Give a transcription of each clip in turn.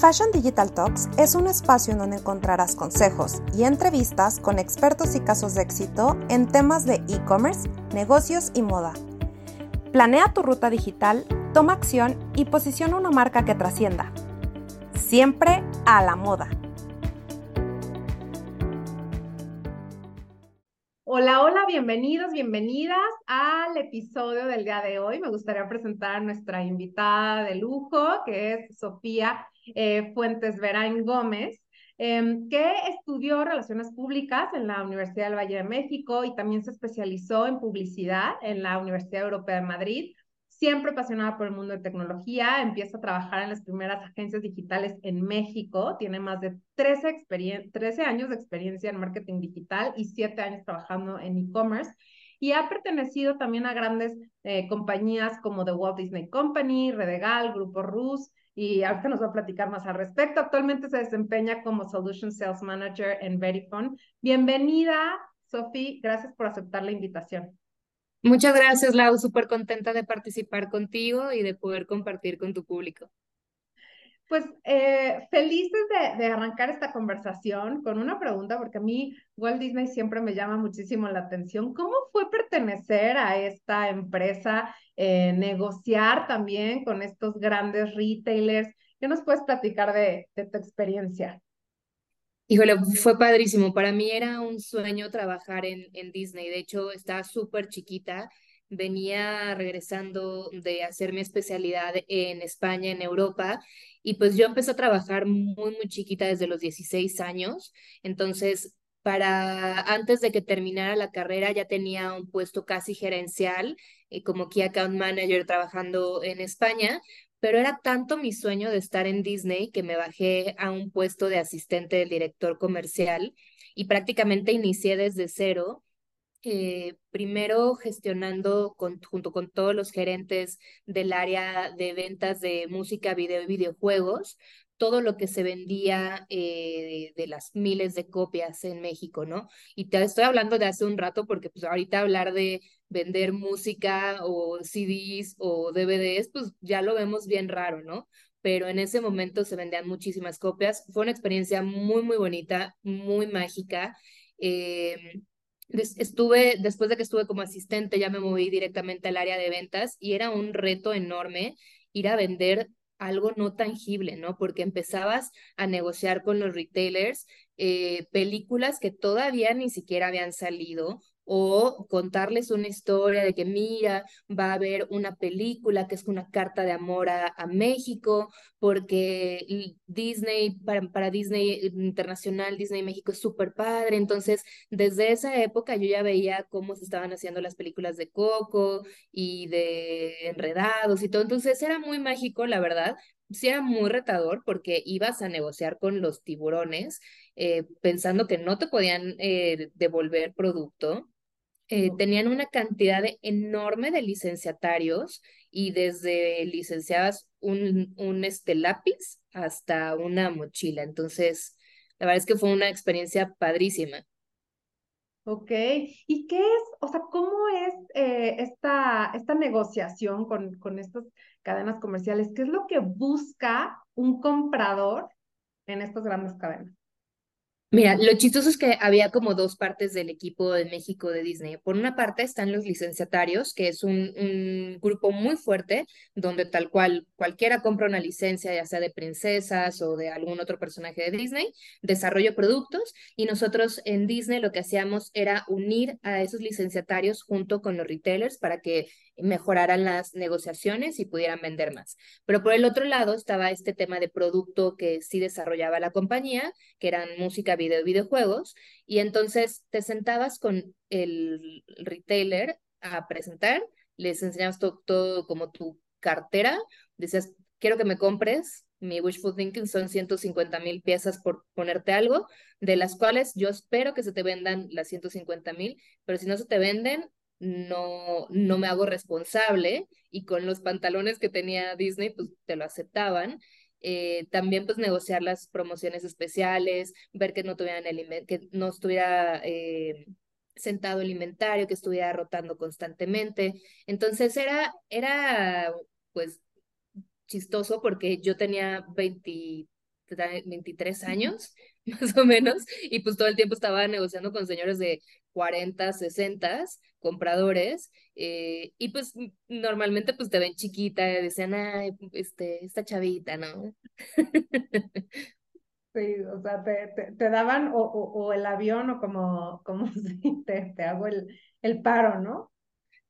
Fashion Digital Talks es un espacio en donde encontrarás consejos y entrevistas con expertos y casos de éxito en temas de e-commerce, negocios y moda. Planea tu ruta digital, toma acción y posiciona una marca que trascienda. Siempre a la moda. Hola, hola, bienvenidos, bienvenidas al episodio del día de hoy. Me gustaría presentar a nuestra invitada de lujo, que es Sofía eh, Fuentes Verain Gómez, em, que estudió Relaciones Públicas en la Universidad del Valle de México y también se especializó en publicidad en la Universidad Europea de Madrid. Siempre apasionada por el mundo de tecnología, empieza a trabajar en las primeras agencias digitales en México, tiene más de 13, 13 años de experiencia en marketing digital y 7 años trabajando en e-commerce y ha pertenecido también a grandes eh, compañías como The Walt Disney Company, Redegal, Grupo Rus, y ahorita nos va a platicar más al respecto. Actualmente se desempeña como Solution Sales Manager en Verifone. Bienvenida, Sofía, gracias por aceptar la invitación. Muchas gracias, Lau, súper contenta de participar contigo y de poder compartir con tu público. Pues eh, felices de, arrancar esta conversación con una pregunta, porque a mí Walt Disney siempre me llama muchísimo la atención. ¿Cómo fue pertenecer a esta empresa, eh, negociar también con estos grandes retailers? ¿Qué nos puedes platicar de, de tu experiencia? Híjole, fue padrísimo. Para mí era un sueño trabajar en, en Disney. De hecho, estaba súper chiquita venía regresando de hacer mi especialidad en España, en Europa, y pues yo empecé a trabajar muy, muy chiquita desde los 16 años. Entonces, para antes de que terminara la carrera ya tenía un puesto casi gerencial eh, como Key Account Manager trabajando en España, pero era tanto mi sueño de estar en Disney que me bajé a un puesto de asistente del director comercial y prácticamente inicié desde cero eh, primero gestionando junto con todos los gerentes del área de ventas de música, video y videojuegos, todo lo que se vendía eh, de, las miles de copias en México, ¿no? Y te estoy hablando de hace un rato porque pues ahorita hablar de vender música o CDs o DVDs, pues ya lo vemos bien raro, ¿no? Pero en ese momento se vendían muchísimas copias. Fue una experiencia muy, muy bonita, muy mágica. Eh, estuve, después de que estuve como asistente, ya me moví directamente al área de ventas y era un reto enorme ir a vender algo no tangible, ¿no? Porque empezabas a negociar con los retailers eh, películas que todavía ni siquiera habían salido o contarles una historia de que mira, va a haber una película que es una carta de amor a, México, porque Disney, para, para, Disney Internacional, Disney México es súper padre. Entonces, desde esa época yo ya veía cómo se estaban haciendo las películas de Coco y de Enredados y todo. Entonces, era muy mágico, la verdad. Sí era muy retador porque ibas a negociar con los tiburones eh, pensando que no te podían eh, devolver producto eh, tenían una cantidad enorme de licenciatarios y desde licenciadas un, un este, lápiz hasta una mochila. Entonces, la verdad es que fue una experiencia padrísima. Ok, ¿y qué es, o sea, cómo es eh, esta, esta negociación con, con estas cadenas comerciales? ¿Qué es lo que busca un comprador en estas grandes cadenas? Mira, lo chistoso es que había como dos partes del equipo de México de Disney. Por una parte están los licenciatarios, que es un, grupo muy fuerte, donde tal cual cualquiera compra una licencia, ya sea de princesas o de algún otro personaje de Disney, desarrollo productos y nosotros en Disney lo que hacíamos era unir a esos licenciatarios junto con los retailers para que mejoraran las negociaciones y pudieran vender más. Pero por el otro lado estaba este tema de producto que sí desarrollaba la compañía, que eran música, video videojuegos, y entonces te sentabas con el retailer a presentar, les enseñabas todo, todo como tu cartera, decías, quiero que me compres, mi wishful thinking son 150 mil piezas por ponerte algo, de las cuales yo espero que se te vendan las 150 mil, pero si no se te venden, no, no me hago responsable y con los pantalones que tenía Disney, pues te lo aceptaban. Eh, también pues negociar las promociones especiales, ver que no tuvieran el que no estuviera eh, sentado el inventario, que estuviera rotando constantemente. Entonces era, era pues chistoso porque yo tenía 23 23 años, más o menos, y pues todo el tiempo estaba negociando con señores de 40, 60 compradores, eh, y pues normalmente pues te ven chiquita, y decían, ay, este, esta chavita, ¿no? Sí, o sea, te, te, daban o, o, el avión o como, como si te, te hago el, el paro, ¿no?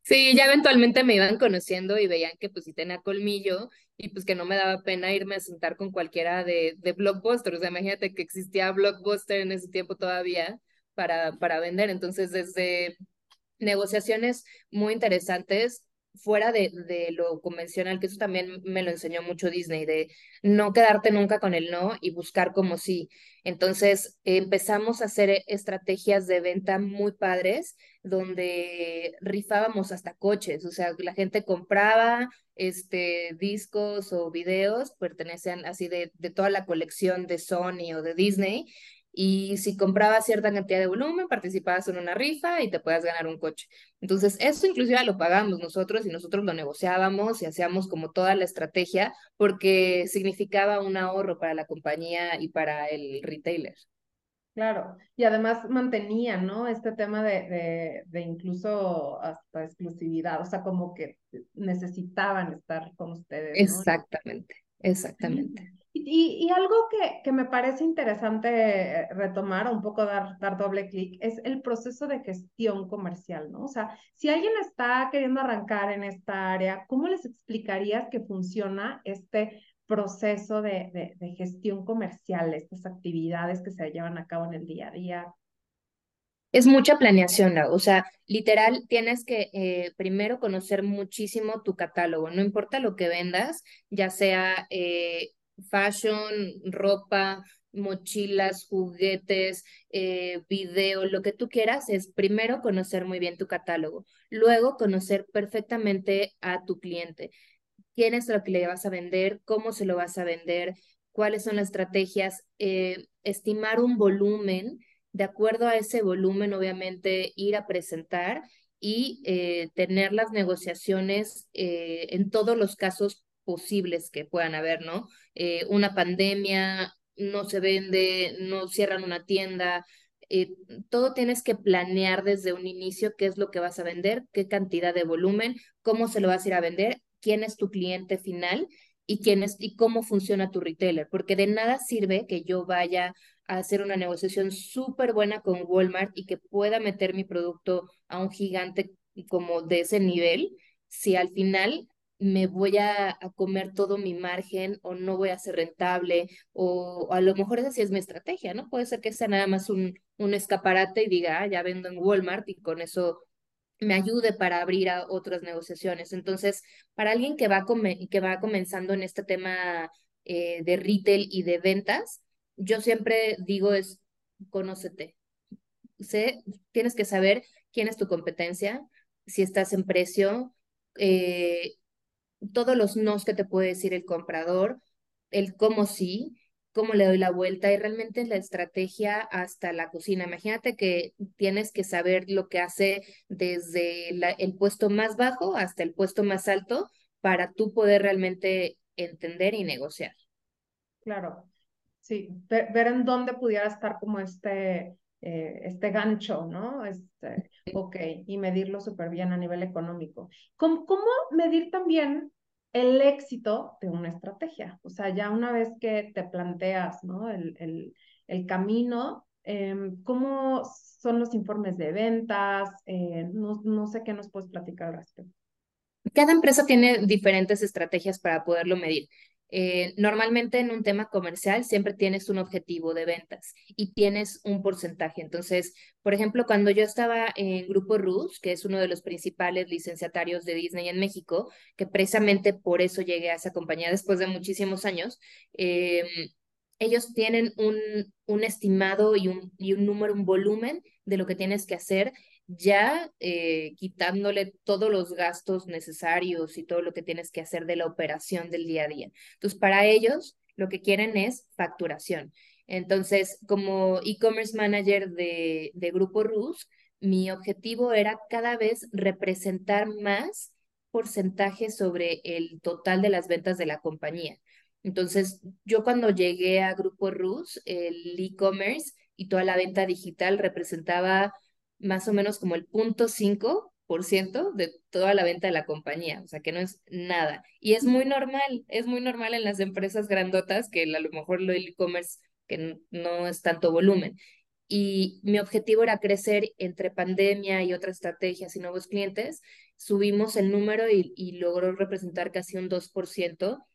Sí, ya eventualmente me iban conociendo y veían que pues sí tenía colmillo y pues que no me daba pena irme a sentar con cualquiera de, de Blockbuster. O sea, imagínate que existía Blockbuster en ese tiempo todavía para, para vender. Entonces, desde negociaciones muy interesantes fuera de, de, lo convencional, que eso también me lo enseñó mucho Disney, de no quedarte nunca con el no y buscar como sí. Entonces empezamos a hacer estrategias de venta muy padres, donde rifábamos hasta coches, o sea, la gente compraba este, discos o videos, pertenecían así de, de toda la colección de Sony o de Disney, y si comprabas cierta cantidad de volumen, participabas en una rifa y te puedas ganar un coche. Entonces, eso inclusive lo pagamos nosotros y nosotros lo negociábamos y hacíamos como toda la estrategia porque significaba un ahorro para la compañía y para el retailer. Claro, y además mantenía, ¿no? Este tema de, de, de incluso hasta exclusividad, o sea, como que necesitaban estar con ustedes. Exactamente, exactamente. Y, algo que, que, me parece interesante retomar, un poco dar, dar doble clic, es el proceso de gestión comercial, ¿no? O sea, si alguien está queriendo arrancar en esta área, ¿cómo les explicarías que funciona este proceso de, de, gestión comercial, estas actividades que se llevan a cabo en el día a día? Es mucha planeación, o sea, literal, tienes que eh, primero conocer muchísimo tu catálogo, no importa lo que vendas, ya sea eh, fashion, ropa, mochilas, juguetes, eh, video, lo que tú quieras, es primero conocer muy bien tu catálogo, luego conocer perfectamente a tu cliente, quién es lo que le vas a vender, cómo se lo vas a vender, cuáles son las estrategias, eh, estimar un volumen, de acuerdo a ese volumen, obviamente, ir a presentar y eh, tener las negociaciones en todos los casos posibles que puedan haber, ¿no? Eh, una pandemia, no se vende, no cierran una tienda, eh, todo tienes que planear desde un inicio qué es lo que vas a vender, qué cantidad de volumen, cómo se lo vas a ir a vender, quién es tu cliente final y quién es y cómo funciona tu retailer, porque de nada sirve que yo vaya a hacer una negociación súper buena con Walmart y que pueda meter mi producto a un gigante como de ese nivel, si al final me voy a, comer todo mi margen o no voy a ser rentable o, a lo mejor esa sí es mi estrategia, ¿no? Puede ser que sea nada más un, un escaparate y diga, ah, ya vendo en Walmart y con eso me ayude para abrir a otras negociaciones. Entonces, para alguien que va, que va comenzando en este tema eh, de retail y de ventas, yo siempre digo es, conócete. Sé, tienes que saber quién es tu competencia, si estás en precio, eh, todos los nos que te puede decir el comprador, el cómo sí, cómo le doy la vuelta y realmente la estrategia hasta la cocina. Imagínate que tienes que saber lo que hace desde el puesto más bajo hasta el puesto más alto para tú poder realmente entender y negociar. Claro, sí, ver, en dónde pudiera estar como este, eh, este gancho, ¿no? Este, ok, y medirlo súper bien a nivel económico. ¿Cómo, ¿Cómo, medir también el éxito de una estrategia? O sea, ya una vez que te planteas, ¿no? El, el, el camino, em, ¿cómo son los informes de ventas? Eh, no, no sé qué nos puedes platicar al respecto. Cada empresa tiene diferentes estrategias para poderlo medir. Eh, normalmente en un tema comercial siempre tienes un objetivo de ventas y tienes un porcentaje. Entonces, por ejemplo, cuando yo estaba en Grupo Rus, que es uno de los principales licenciatarios de Disney en México, que precisamente por eso llegué a esa compañía después de muchísimos años, em, ellos tienen un, un estimado y un, y un número, un volumen de lo que tienes que hacer ya eh, quitándole todos los gastos necesarios y todo lo que tienes que hacer de la operación del día a día. Entonces, para ellos, lo que quieren es facturación. Entonces, como e-commerce manager de, de Grupo Rus, mi objetivo era cada vez representar más porcentaje sobre el total de las ventas de la compañía. Entonces, yo cuando llegué a Grupo Rus, el e-commerce y toda la venta digital representaba más o menos como el punto 5% de toda la venta de la compañía, o sea que no es nada. Y es muy normal, es muy normal en las empresas grandotas que a lo mejor lo del e-commerce que no es tanto volumen. Y mi objetivo era crecer entre pandemia y otras estrategias y nuevos clientes. Subimos el número y, y logró representar casi un 2%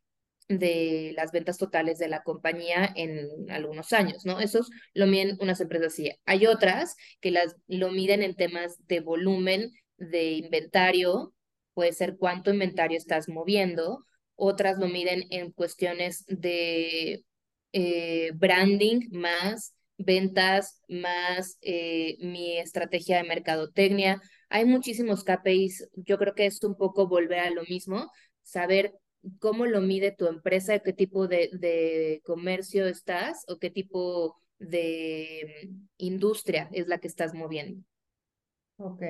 de las ventas totales de la compañía en algunos años, ¿no? Esos lo miden unas empresas así. Hay otras que las, lo miden en temas de volumen de inventario, puede ser cuánto inventario estás moviendo, otras lo miden en cuestiones de eh, branding más ventas más eh, mi estrategia de mercadotecnia. Hay muchísimos KPIs. Yo creo que es un poco volver a lo mismo, saber cómo lo mide tu empresa, qué tipo de, de comercio estás o qué tipo de mm, industria es la que estás moviendo. Ok.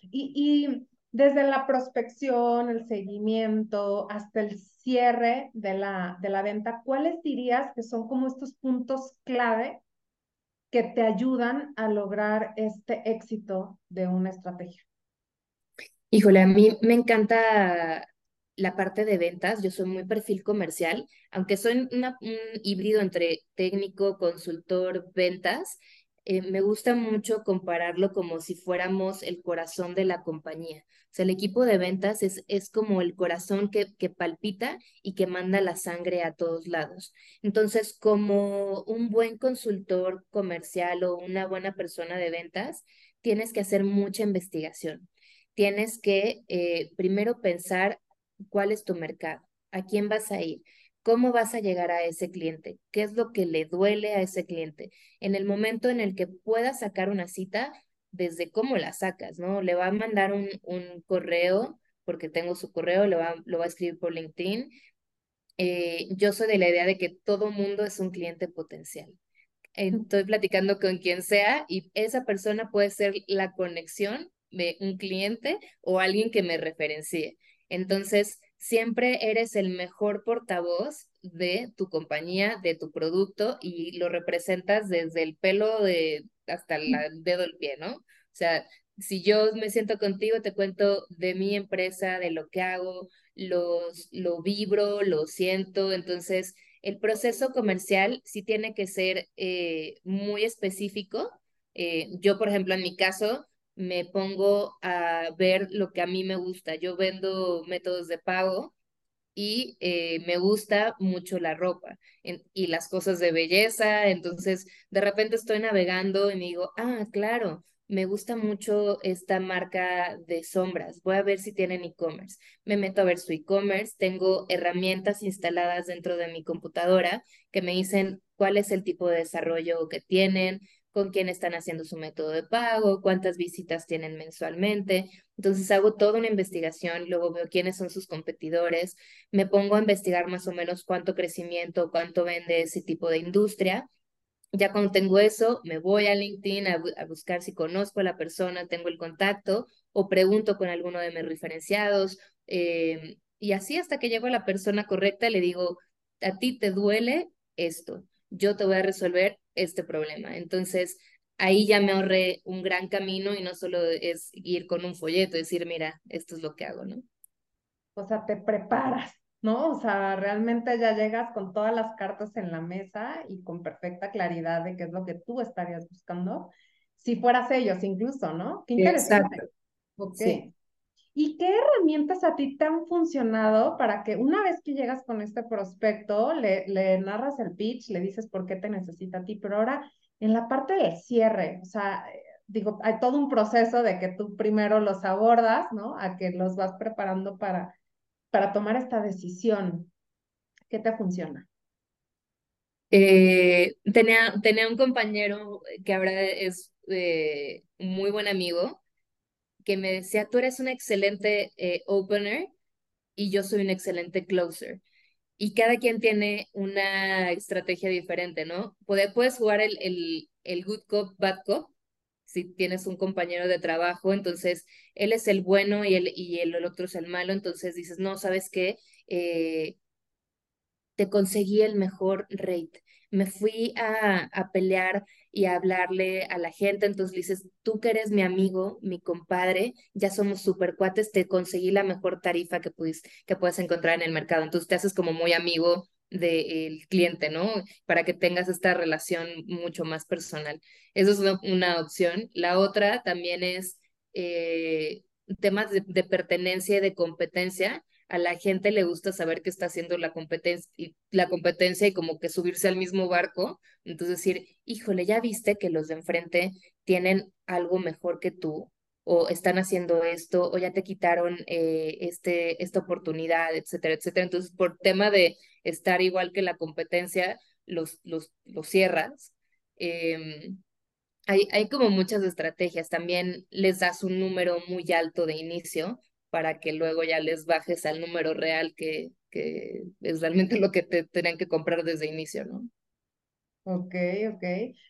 Y, y desde la prospección, el seguimiento, hasta el cierre de la, de la venta, ¿cuáles dirías que son como estos puntos clave que te ayudan a lograr este éxito de una estrategia? Híjole, a mí me encanta la parte de ventas, yo soy muy perfil comercial, aunque soy un híbrido entre técnico, consultor, ventas, eh, me gusta mucho compararlo como si fuéramos el corazón de la compañía. O sea, el equipo de ventas es, es como el corazón que, que palpita y que manda la sangre a todos lados. Entonces, como un buen consultor comercial o una buena persona de ventas, tienes que hacer mucha investigación. Tienes que eh, primero pensar cuál es tu mercado, a quién vas a ir, cómo vas a llegar a ese cliente, qué es lo que le duele a ese cliente. En el momento en el que puedas sacar una cita, desde cómo la sacas, ¿no? Le va a mandar un, un correo, porque tengo su correo, lo va, lo va a escribir por LinkedIn. Eh, yo soy de la idea de que todo mundo es un cliente potencial. Estoy platicando con quien sea y esa persona puede ser la conexión de un cliente o alguien que me referencie. Entonces, siempre eres el mejor portavoz de tu compañía, de tu producto y lo representas desde el pelo de hasta el dedo del pie, ¿no? O sea, si yo me siento contigo, te cuento de mi empresa, de lo que hago, los, lo vibro, lo siento. Entonces, el proceso comercial sí tiene que ser eh, muy específico. Eh, yo, por ejemplo, en mi caso, me pongo a ver lo que a mí me gusta. Yo vendo métodos de pago y eh, me gusta mucho la ropa y las cosas de belleza. Entonces, de repente estoy navegando y me digo, ah, claro, me gusta mucho esta marca de sombras. Voy a ver si tienen e-commerce. Me meto a ver su e-commerce. Tengo herramientas instaladas dentro de mi computadora que me dicen cuál es el tipo de desarrollo que tienen, con quién están haciendo su método de pago, cuántas visitas tienen mensualmente. Entonces hago toda una investigación, luego veo quiénes son sus competidores, me pongo a investigar más o menos cuánto crecimiento, cuánto vende ese tipo de industria. Ya cuando tengo eso, me voy a LinkedIn a, buscar si conozco a la persona, tengo el contacto o pregunto con alguno de mis referenciados. Em, y así hasta que llego a la persona correcta, le digo, a ti te duele esto, yo te voy a resolver este problema. Entonces, ahí ya me ahorré un gran camino y no solo es ir con un folleto, decir, mira, esto es lo que hago, ¿no? O sea, te preparas, ¿no? O sea, realmente ya llegas con todas las cartas en la mesa y con perfecta claridad de qué es lo que tú estarías buscando, si fueras ellos incluso, ¿no? Qué interesante. Exacto. Ok. ¿Y qué herramientas a ti te han funcionado para que una vez que llegas con este prospecto, le, narras el pitch, le dices por qué te necesita a ti, pero ahora en la parte del cierre, o sea, digo, hay todo un proceso de que tú primero los abordas, ¿no? A que los vas preparando para, para tomar esta decisión. ¿Qué te funciona? Eh, tenía, tenía un compañero que ahora es eh, muy buen amigo que me decía, tú eres un excelente eh, opener y yo soy un excelente closer. Y cada quien tiene una estrategia diferente, ¿no? Puedes, jugar el, el, el good cop, bad cop, si tienes un compañero de trabajo, entonces él es el bueno y el, y el, otro es el malo, entonces dices, no, ¿sabes qué? Eh, te conseguí el mejor rate. Me fui a, a pelear y hablarle a la gente. Entonces le dices, tú que eres mi amigo, mi compadre, ya somos super cuates, te conseguí la mejor tarifa que, puedes, que puedes encontrar en el mercado. Entonces te haces como muy amigo del cliente, ¿no? Para que tengas esta relación mucho más personal. Eso es una, opción. La otra también es eh, temas de, de pertenencia y de competencia a la gente le gusta saber que está haciendo la competencia y la competencia y como que subirse al mismo barco, entonces decir, híjole, ya viste que los de enfrente tienen algo mejor que tú o están haciendo esto o ya te quitaron eh, este, esta oportunidad, etcétera, etcétera. Entonces, por tema de estar igual que la competencia, los, los, los cierras. Em, hay, hay como muchas estrategias. También les das un número muy alto de inicio para que luego ya les bajes al número real que, que es realmente lo que te tenían que comprar desde inicio, ¿no? Ok, ok.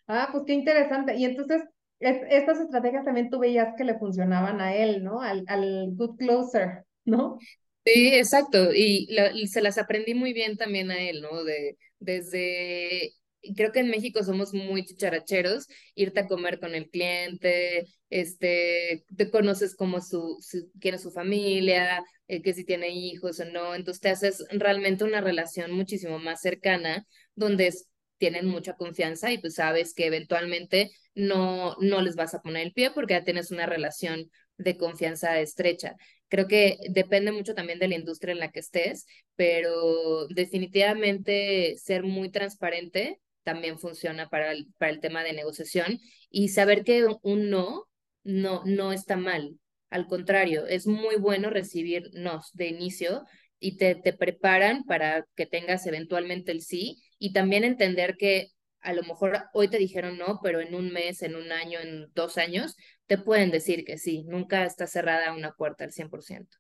Ah, pues qué interesante. Y entonces, estas estrategias también tú veías que le funcionaban a él, ¿no? Al, al good closer, ¿no? Sí, exacto. Y, y se las aprendí muy bien también a él, ¿no? De, desde creo que en México somos muy chicharacheros, irte a comer con el cliente, este, te conoces como su, quién es su familia, eh, que si tiene hijos o no, entonces te haces realmente una relación muchísimo más cercana, donde tienen mucha confianza y pues sabes que eventualmente no, no les vas a poner el pie porque ya tienes una relación de confianza estrecha. Creo que depende mucho también de la industria en la que estés, pero definitivamente ser muy transparente también funciona para el, para el tema de negociación y saber que un no, no, no está mal. Al contrario, es muy bueno recibir nos de inicio y te, te preparan para que tengas eventualmente el sí y también entender que a lo mejor hoy te dijeron no, pero en un mes, en un año, en dos años, te pueden decir que sí. Nunca está cerrada una puerta al 100%.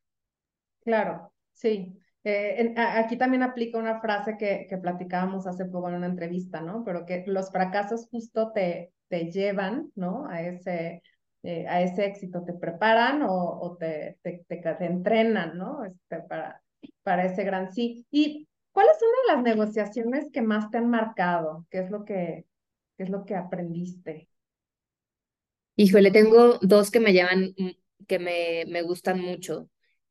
Claro, sí. Eh, aquí también aplica una frase que, platicábamos hace poco en una entrevista, ¿no? Pero que los fracasos justo te, te llevan, ¿no? A ese, eh, a ese éxito, te preparan o, te, te, entrenan, ¿no? Este, para, para ese gran sí. ¿Y cuál es una de las negociaciones que más te han marcado? ¿Qué es lo que, qué es lo que aprendiste? Híjole, tengo dos que me llaman, que me, me gustan mucho.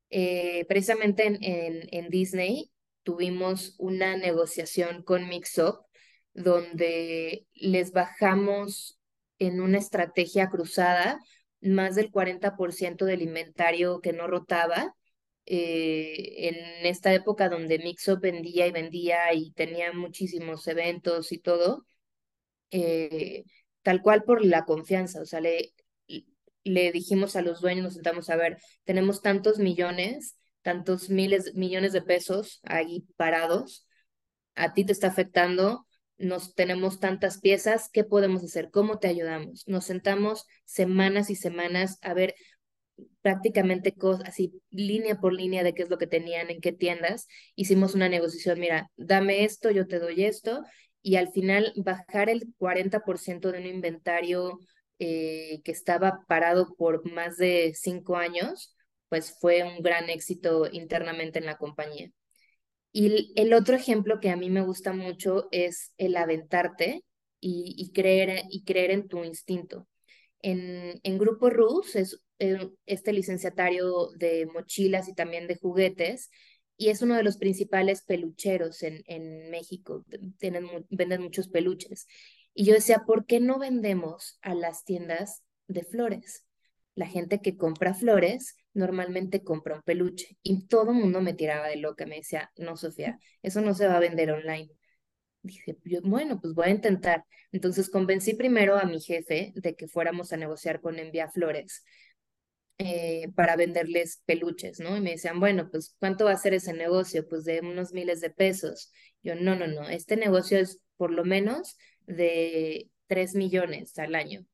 Eh, precisamente en, en, Disney tuvimos una negociación con Mixup donde les bajamos en una estrategia cruzada más del 40% del inventario que no rotaba. Eh, en esta época donde Mixup vendía y vendía y tenía muchísimos eventos y todo, eh, tal cual por la confianza, o sea, le, le dijimos a los dueños, nos sentamos a ver, tenemos tantos millones, tantos miles, millones de pesos ahí parados, a ti te está afectando, nos tenemos tantas piezas, ¿qué podemos hacer? ¿Cómo te ayudamos? Nos sentamos semanas y semanas a ver prácticamente cosas así, línea por línea de qué es lo que tenían, en qué tiendas. Hicimos una negociación, mira, dame esto, yo te doy esto, y al final bajar el 40% de un inventario eh, que estaba parado por más de cinco años, pues fue un gran éxito internamente en la compañía. Y el otro ejemplo que a mí me gusta mucho es el aventarte y, creer, y creer en tu instinto. En, en Grupo RUS es eh, este licenciatario de mochilas y también de juguetes, y es uno de los principales pelucheros en, en México. Tienen, venden muchos peluches. Y yo decía, ¿por qué no vendemos a las tiendas de flores? La gente que compra flores normalmente compra un peluche. Y todo el mundo me tiraba de loca, me decía, no, Sofía, eso no se va a vender online. Dije, bueno, pues voy a intentar. Entonces convencí primero a mi jefe de que fuéramos a negociar con Envía Flores eh, para venderles peluches, ¿no? Y me decían, bueno, pues ¿cuánto va a ser ese negocio? Pues de unos miles de pesos. Yo, no, no, no, este negocio es por lo menos de 3 millones al año.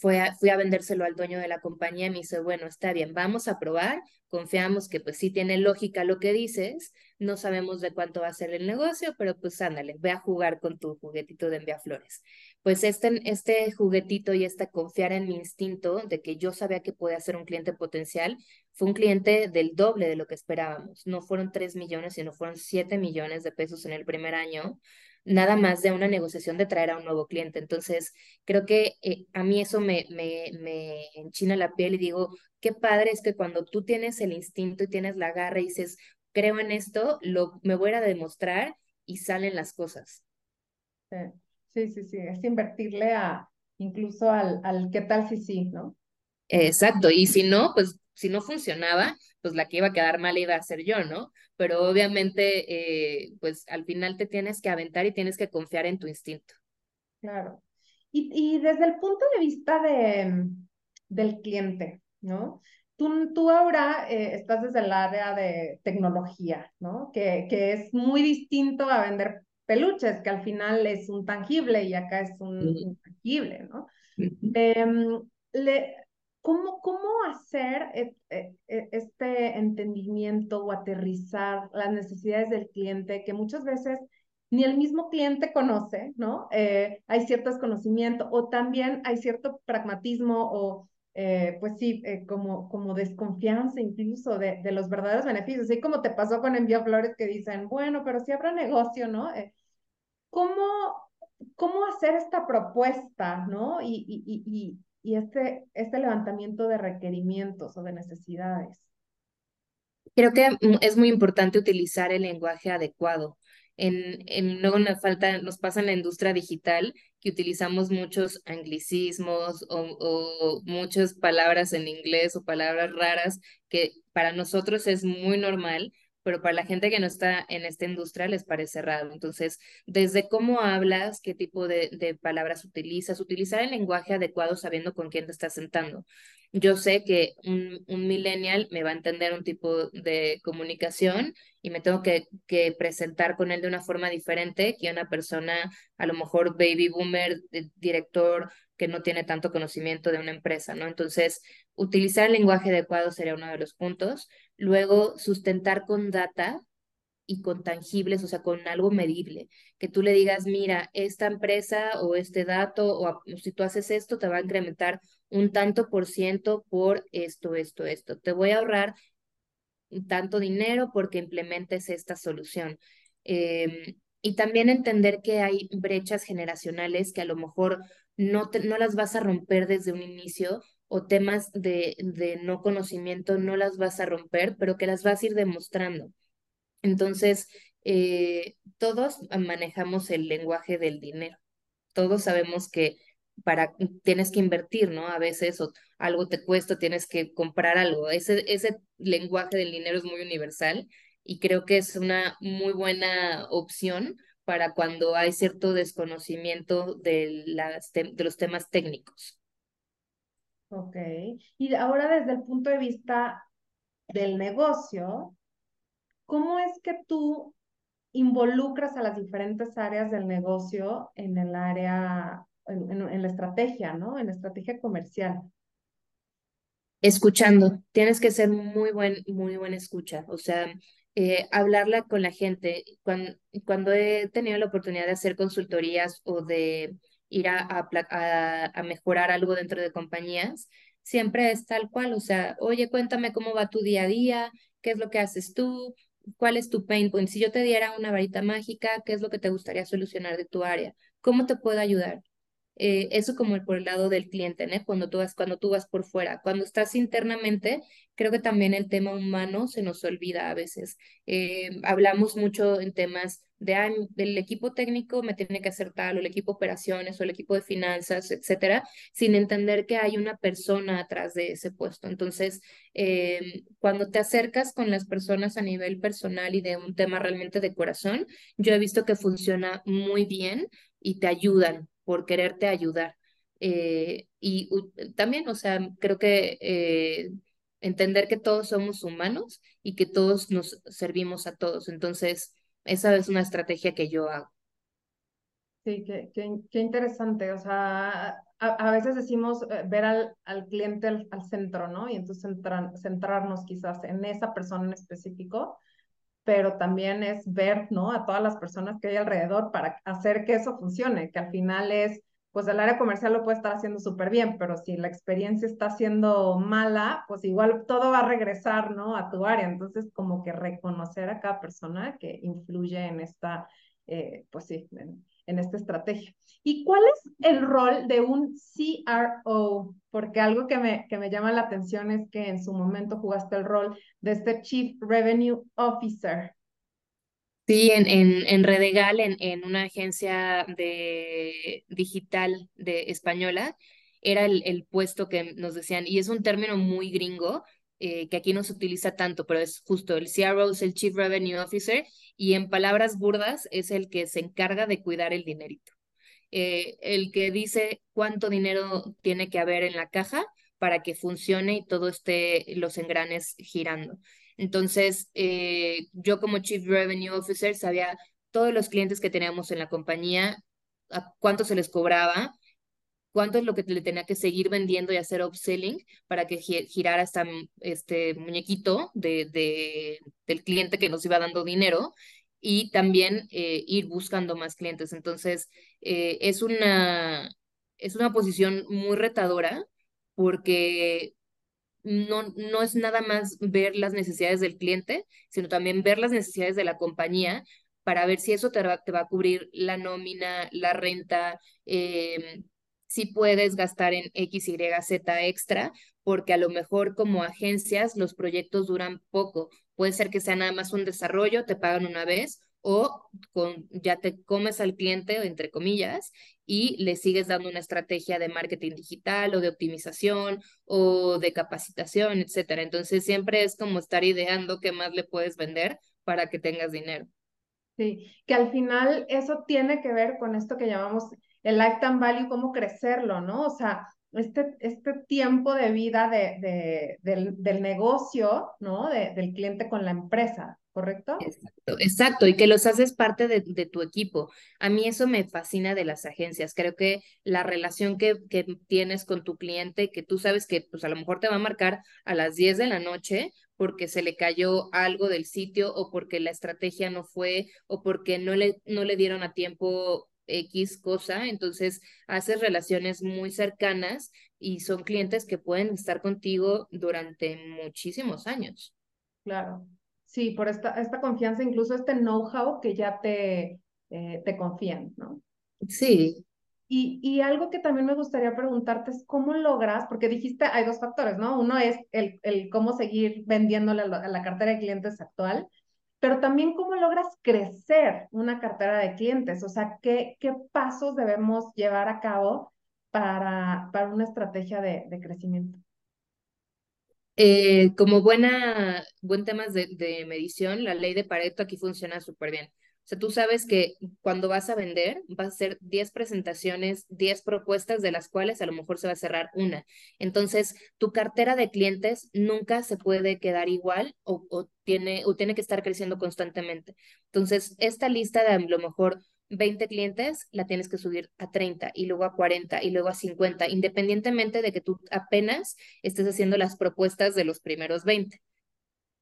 fui a, fui a vendérselo al dueño de la compañía y me dice, bueno, está bien, vamos a probar, confiamos que pues sí tiene lógica lo que dices, no sabemos de cuánto va a ser el negocio, pero pues ándale, ve a jugar con tu juguetito de enviaflores. Pues este, este juguetito y este confiar en mi instinto de que yo sabía que podía ser un cliente potencial, fue un cliente del doble de lo que esperábamos. No fueron 3 millones, sino fueron 7 millones de pesos en el primer año nada más de una negociación de traer a un nuevo cliente. Entonces, creo que eh, a mí eso me, me, me enchina la piel y digo, qué padre es que cuando tú tienes el instinto y tienes la garra y dices, creo en esto, lo, me voy a demostrar y salen las cosas. Sí, sí, sí, es invertirle a incluso al, al qué tal si sí, ¿no? Exacto, y si no, pues si no funcionaba, pues la que iba a quedar mal iba a ser yo, ¿no? Pero obviamente, eh, pues al final te tienes que aventar y tienes que confiar en tu instinto. Claro. Y, y desde el punto de vista de, del cliente, ¿no? Tú, tú ahora eh, estás desde el área de tecnología, ¿no? Que, que es muy distinto a vender peluches, que al final es un tangible y acá es un intangible, ¿no? Le, ¿Cómo, cómo hacer e, e, e, este entendimiento o aterrizar las necesidades del cliente que muchas veces ni el mismo cliente conoce, ¿no? Eh, hay cierto desconocimiento o también hay cierto pragmatismo o, eh, pues sí, eh, como, como desconfianza incluso de, de, los verdaderos beneficios. Así como te pasó con Envío Flores que dicen, bueno, pero si habrá negocio, ¿no? ¿cómo, ¿Cómo hacer esta propuesta, ¿no? Y, y, y, y este, este levantamiento de requerimientos o de necesidades. Creo que es muy importante utilizar el lenguaje adecuado. En, en, luego nos, falta, nos pasa en la industria digital que utilizamos muchos anglicismos o, o, muchas palabras en inglés o palabras raras que para nosotros es muy normal, pero para la gente que no está en esta industria les parece raro. Entonces, desde cómo hablas, qué tipo de, palabras utilizas, utilizar el lenguaje adecuado sabiendo con quién te estás sentando. Yo sé que un, un millennial me va a entender un tipo de comunicación y me tengo que, que presentar con él de una forma diferente que una persona, a lo mejor baby boomer, director, que no tiene tanto conocimiento de una empresa, ¿no? Entonces, utilizar el lenguaje adecuado sería uno de los puntos. Luego, sustentar con data y con tangibles, o sea, con algo medible, que tú le digas, mira, esta empresa o este dato, o si tú haces esto, te va a incrementar un tanto por ciento por esto, esto, esto. Te voy a ahorrar tanto dinero porque implementes esta solución. Em, y también entender que hay brechas generacionales que a lo mejor no, no las vas a romper desde un inicio o temas de, de no conocimiento no las vas a romper, pero que las vas a ir demostrando. Entonces, eh, todos manejamos el lenguaje del dinero. Todos sabemos que para tienes que invertir, ¿no? A veces o algo te cuesta, tienes que comprar algo. Ese, ese lenguaje del dinero es muy universal y creo que es una muy buena opción para cuando hay cierto desconocimiento de, las de los temas técnicos. Ok. Y ahora desde el punto de vista del negocio, ¿cómo es que tú involucras a las diferentes áreas del negocio en el área, en, la estrategia, ¿no? En la estrategia comercial. Escuchando, tienes que ser muy buen, muy buena escucha. O sea, eh, hablarla con la gente. Cuando he tenido la oportunidad de hacer consultorías o de ir a, a, mejorar algo dentro de compañías, siempre es tal cual, o sea, oye, cuéntame cómo va tu día a día, qué es lo que haces tú, cuál es tu pain point. Si yo te diera una varita mágica, ¿qué es lo que te gustaría solucionar de tu área? ¿Cómo te puedo ayudar? Eh, eso como por el lado del cliente, ¿no? Cuando tú vas, cuando tú vas por fuera. Cuando estás internamente, creo que también el tema humano se nos olvida a veces. Eh, hablamos mucho en temas de, ah, del equipo técnico me tiene que hacer tal, o el equipo operaciones, o el equipo de finanzas, etcétera, sin entender que hay una persona atrás de ese puesto. Entonces, eh, cuando te acercas con las personas a nivel personal y de un tema realmente de corazón, yo he visto que funciona muy bien y te ayudan por quererte ayudar. Eh, y también, o sea, creo que eh, entender que todos somos humanos y que todos nos servimos a todos. Entonces, esa es una estrategia que yo hago. Sí, qué, qué, qué interesante. O sea, a, a veces decimos eh, ver al, al cliente al, al, centro, ¿no? Y entonces centrar, centrarnos quizás en esa persona en específico, pero también es ver, ¿no? A todas las personas que hay alrededor para hacer que eso funcione, que al final es, pues el área comercial lo puede estar haciendo súper bien, pero si la experiencia está siendo mala, pues igual todo va a regresar, ¿no? A tu área. Entonces, como que reconocer a cada persona que influye en esta, eh, pues sí, en, en esta estrategia. ¿Y cuál es el rol de un CRO? Porque algo que me, que me llama la atención es que en su momento jugaste el rol de este Chief Revenue Officer. Sí, en, en, en Redegal, en, en una agencia de digital de española, era el, el puesto que nos decían, y es un término muy gringo, eh, que aquí no se utiliza tanto, pero es justo el CRO, es el Chief Revenue Officer, y en palabras burdas es el que se encarga de cuidar el dinerito. Eh, el que dice cuánto dinero tiene que haber en la caja para que funcione y todo esté los engranes girando. Entonces, eh, yo como Chief Revenue Officer sabía todos los clientes que teníamos en la compañía, a cuánto se les cobraba, cuánto es lo que le tenía que seguir vendiendo y hacer upselling para que girara esta, este muñequito de, de, del cliente que nos iba dando dinero y también eh, ir buscando más clientes. Entonces, eh, es, una, es una posición muy retadora porque no, no es nada más ver las necesidades del cliente, sino también ver las necesidades de la compañía para ver si eso te va, te va a cubrir la nómina, la renta, eh, si puedes gastar en X, Y, Z extra, porque a lo mejor como agencias los proyectos duran poco. Puede ser que sea nada más un desarrollo, te pagan una vez, o con, ya te comes al cliente, entre comillas, y le sigues dando una estrategia de marketing digital o de optimización o de capacitación, etcétera. Entonces siempre es como estar ideando qué más le puedes vender para que tengas dinero. Sí, que al final eso tiene que ver con esto que llamamos el lifetime value, cómo crecerlo, ¿no? O sea, este, este tiempo de vida de, de, del, negocio, ¿no? De, del cliente con la empresa, ¿correcto? Exacto, exacto, y que los haces parte de, de, tu equipo. A mí eso me fascina de las agencias. Creo que la relación que, que tienes con tu cliente, que tú sabes que pues a lo mejor te va a marcar a las 10 de la noche porque se le cayó algo del sitio o porque la estrategia no fue o porque no le, no le dieron a tiempo X cosa, entonces haces relaciones muy cercanas y son clientes que pueden estar contigo durante muchísimos años. Claro, sí, por esta, esta confianza, incluso este know-how que ya te, eh, te confían, ¿no? Sí. Y, y, algo que también me gustaría preguntarte es cómo logras, porque dijiste hay dos factores, ¿no? Uno es el, el cómo seguir vendiéndole a la, a la cartera de clientes actual pero también cómo logras crecer una cartera de clientes, o sea, qué, qué pasos debemos llevar a cabo para, para una estrategia de, de crecimiento. Eh, como buena, buen temas de, de medición, la ley de Pareto aquí funciona súper bien. O sea, tú sabes que cuando vas a vender, vas a hacer 10 presentaciones, 10 propuestas, de las cuales a lo mejor se va a cerrar una. Entonces, tu cartera de clientes nunca se puede quedar igual o, o tiene, o tiene que estar creciendo constantemente. Entonces, esta lista de a lo mejor 20 clientes, la tienes que subir a 30 y luego a 40 y luego a 50, independientemente de que tú apenas estés haciendo las propuestas de los primeros 20.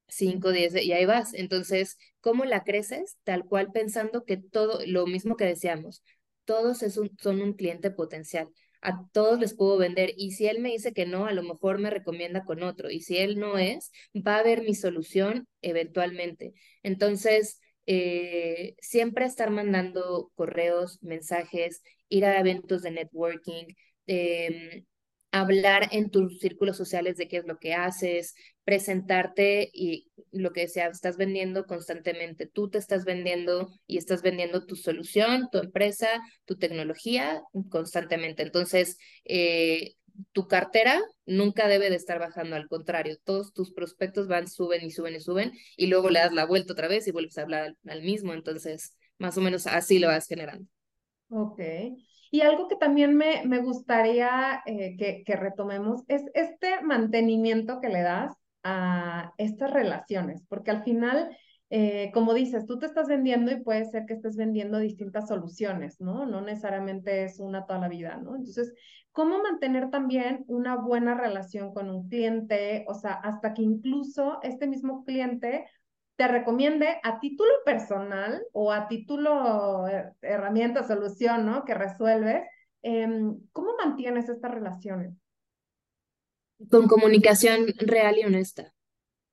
5, 10 y ahí vas. Entonces, ¿cómo la creces? Tal cual pensando que todo, lo mismo que deseamos, todos es un, son un cliente potencial. A todos les puedo vender y si él me dice que no, a lo mejor me recomienda con otro y si él no es, va a haber mi solución eventualmente. Entonces, eh, siempre estar mandando correos, mensajes, ir a eventos de networking, eh, hablar en tus círculos sociales de qué es lo que haces, presentarte y lo que sea, estás vendiendo constantemente. Tú te estás vendiendo y estás vendiendo tu solución, tu empresa, tu tecnología constantemente. Entonces, eh, tu cartera nunca debe de estar bajando, al contrario, todos tus prospectos van, suben y suben y suben y luego le das la vuelta otra vez y vuelves a hablar al, mismo. Entonces, más o menos así lo vas generando. Ok. Y algo que también me, me gustaría eh, que, que, retomemos es este mantenimiento que le das a estas relaciones, porque al final eh, como dices, tú te estás vendiendo y puede ser que estés vendiendo distintas soluciones, ¿no? No necesariamente es una toda la vida, ¿no? Entonces, ¿cómo mantener también una buena relación con un cliente? O sea, hasta que incluso este mismo cliente te recomiende a título personal o a título eh, herramienta, solución, ¿no? Que resuelves. Em, ¿Cómo mantienes estas relaciones? Con comunicación real y honesta,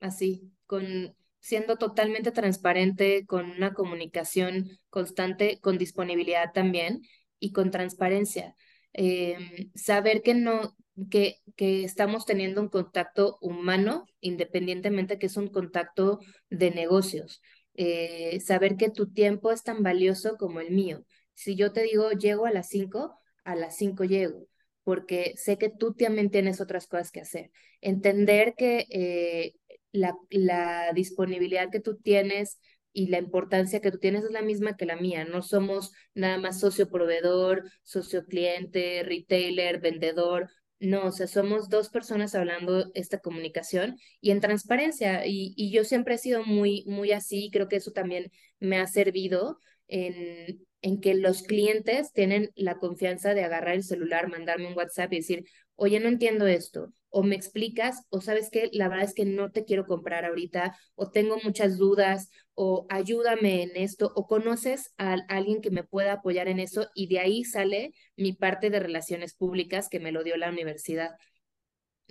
así, con siendo totalmente transparente, con una comunicación constante, con disponibilidad también y con transparencia. Em, saber que no, que, que estamos teniendo un contacto humano, independientemente que es un contacto de negocios. Eh, saber que tu tiempo es tan valioso como el mío. Si yo te digo llego a las 5, a las 5 llego, porque sé que tú también tienes otras cosas que hacer. Entender que eh, la, disponibilidad que tú tienes y la importancia que tú tienes es la misma que la mía. No somos nada más socio proveedor, socio cliente, retailer, vendedor. No, o sea, somos dos personas hablando esta comunicación y en transparencia. Y, y yo siempre he sido muy, muy así. Creo que eso también me ha servido en, en que los clientes tienen la confianza de agarrar el celular, mandarme un WhatsApp y decir, oye, no entiendo esto, o me explicas, o sabes que la verdad es que no te quiero comprar ahorita, o tengo muchas dudas, o ayúdame en esto, o conoces a alguien que me pueda apoyar en eso, y de ahí sale mi parte de relaciones públicas que me lo dio la universidad.